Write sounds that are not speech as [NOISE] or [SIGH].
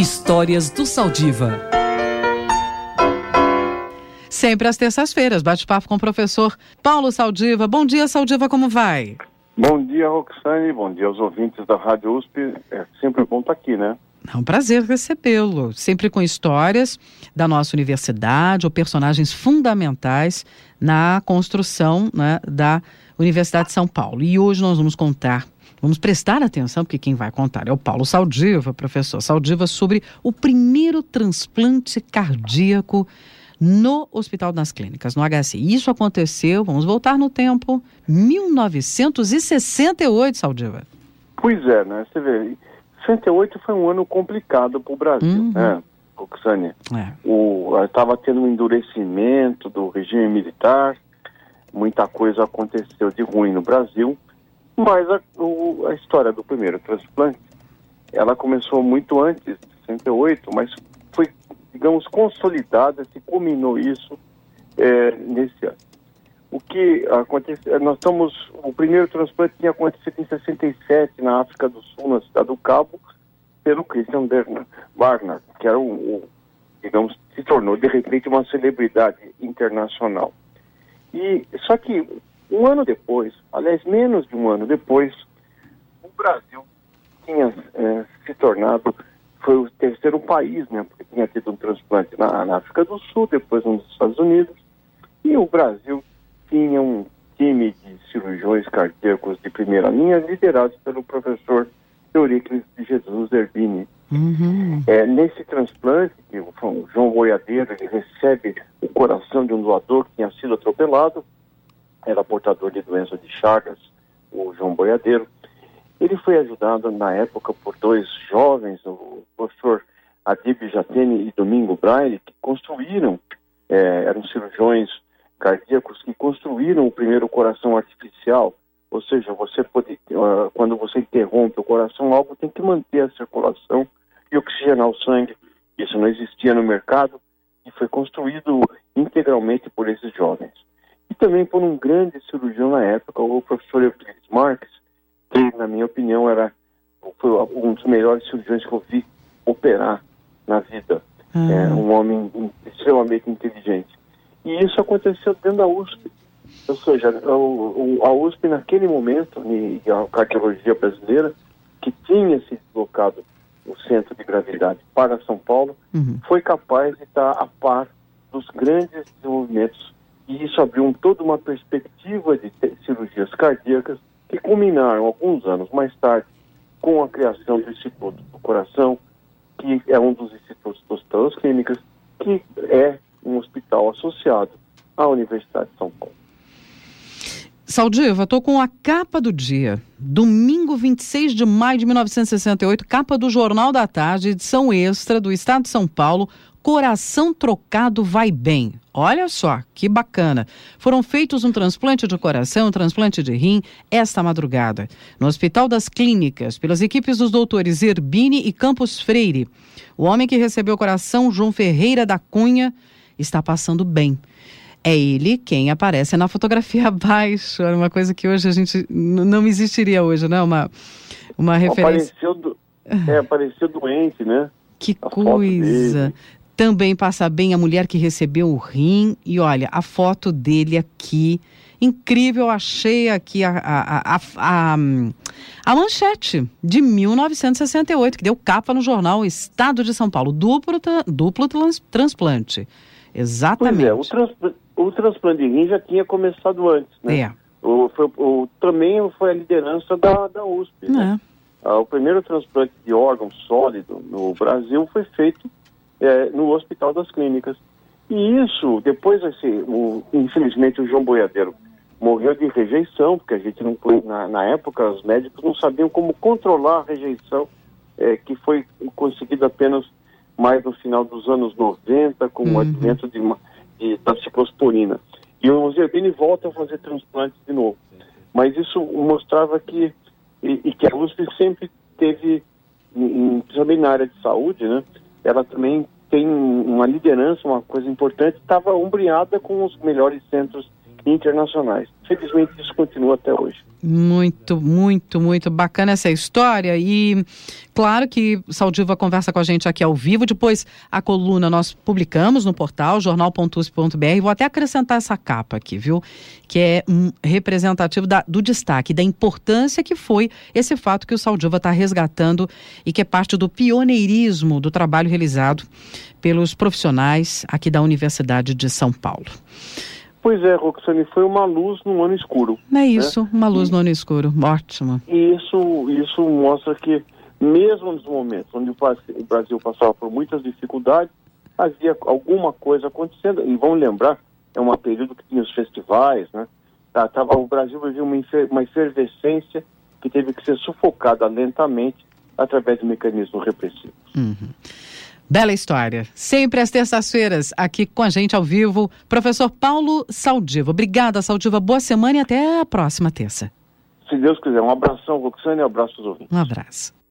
Histórias do Saldiva. Sempre às terças-feiras, bate-papo com o professor Paulo Saldiva. Bom dia, Saldiva, como vai? Bom dia, Roxane. Bom dia aos ouvintes da Rádio USP. É sempre bom estar aqui, né? É um prazer recebê-lo, sempre com histórias da nossa universidade ou personagens fundamentais na construção né, da Universidade de São Paulo. E hoje nós vamos contar Vamos prestar atenção, porque quem vai contar é o Paulo Saldiva, professor Saldiva, sobre o primeiro transplante cardíaco no Hospital das Clínicas, no HC. Isso aconteceu, vamos voltar no tempo, 1968, Saldiva. Pois é, né? Você vê, 68 foi um ano complicado para o Brasil, uhum. né, Roxane? É. Estava tendo um endurecimento do regime militar, muita coisa aconteceu de ruim no Brasil, mas a, o, a história do primeiro transplante, ela começou muito antes de 68, mas foi, digamos, consolidada, se culminou isso é, nesse ano. O que aconteceu, nós estamos, o primeiro transplante tinha acontecido em 67 na África do Sul, na cidade do Cabo, pelo Christian Barnard, que era um, digamos, se tornou de repente uma celebridade internacional. E só que um ano depois, aliás, menos de um ano depois, o Brasil tinha é, se tornado, foi o terceiro país, né? Porque tinha tido um transplante na, na África do Sul, depois nos Estados Unidos, e o Brasil tinha um time de cirurgiões cardíacos de primeira linha, liderados pelo professor Euríclides de Jesus Zerbini. Uhum. É, nesse transplante, que o João Boiadeiro recebe o coração de um doador que tinha sido atropelado, era portador de doença de Chagas, o João Boiadeiro. Ele foi ajudado na época por dois jovens, o professor Adib Jatene e Domingo Braille, que construíram, é, eram cirurgiões cardíacos que construíram o primeiro coração artificial. Ou seja, você pode, uh, quando você interrompe o coração, algo tem que manter a circulação e oxigenar o sangue. Isso não existia no mercado e foi construído integralmente por esses jovens também por um grande cirurgião na época, o professor Euclides Marques, que, na minha opinião, era foi um dos melhores cirurgiões que eu vi operar na vida. Uhum. É, um homem extremamente inteligente. E isso aconteceu dentro da USP. Ou seja, a USP, naquele momento, e a cardiologia brasileira, que tinha se deslocado o centro de gravidade para São Paulo, uhum. foi capaz de estar a par dos grandes desenvolvimentos e isso abriu toda uma perspectiva de cirurgias cardíacas que culminaram alguns anos mais tarde com a criação do Instituto do Coração, que é um dos institutos dos hospitais clínicas, que é um hospital associado à Universidade de São Paulo. Saldiva, estou com a capa do dia. Domingo 26 de maio de 1968, capa do Jornal da Tarde, edição extra do Estado de São Paulo, Coração trocado vai bem. Olha só, que bacana. Foram feitos um transplante de coração, um transplante de rim esta madrugada, no Hospital das Clínicas, pelas equipes dos doutores Erbini e Campos Freire. O homem que recebeu o coração, João Ferreira da Cunha, está passando bem. É ele quem aparece na fotografia [LAUGHS] abaixo. Era uma coisa que hoje a gente não existiria hoje, né? Uma, uma referência. Apareceu, do... é, apareceu doente, né? Que a coisa. Também passa bem a mulher que recebeu o rim. E olha, a foto dele aqui. Incrível, achei aqui a, a, a, a, a manchete de 1968, que deu capa no jornal Estado de São Paulo. Duplo, duplo transplante. Exatamente. É, o, trans, o transplante de rim já tinha começado antes, né? É. O, foi, o, também foi a liderança da, da USP. Né? É. Ah, o primeiro transplante de órgão sólido no Brasil foi feito é, no Hospital das Clínicas. E isso, depois, assim, o, infelizmente, o João Boiadeiro morreu de rejeição, porque a gente não na, na época, os médicos não sabiam como controlar a rejeição, é, que foi conseguida apenas mais no final dos anos 90, com uhum. o advento de, de, da ciclosporina. E o Zerbini volta a fazer transplantes de novo. Mas isso mostrava que, e, e que a USP sempre teve, principalmente na área de saúde, né, ela também tem uma liderança, uma coisa importante, estava ombreada com os melhores centros internacionais. Felizmente isso continua até hoje. Muito, muito, muito bacana essa história e claro que Saldiva conversa com a gente aqui ao vivo, depois a coluna nós publicamos no portal jornal.usp.br, vou até acrescentar essa capa aqui, viu? Que é um representativo da, do destaque, da importância que foi esse fato que o Saldiva está resgatando e que é parte do pioneirismo do trabalho realizado pelos profissionais aqui da Universidade de São Paulo. Pois é, Roxane, foi uma luz no ano escuro. É né? isso, uma luz e, no ano escuro, ótimo. E isso, isso mostra que, mesmo nos momentos onde o Brasil passava por muitas dificuldades, havia alguma coisa acontecendo. E vamos lembrar, é um período que tinha os festivais, né? Tá, tava, o Brasil vivia uma, uma efervescência que teve que ser sufocada lentamente através de mecanismos repressivos. Uhum. Bela história. Sempre às terças-feiras, aqui com a gente ao vivo, professor Paulo Saldiva. Obrigada, Saldiva. Boa semana e até a próxima terça. Se Deus quiser. Um abração, Roxane, e um abraço aos ouvintes. Um abraço.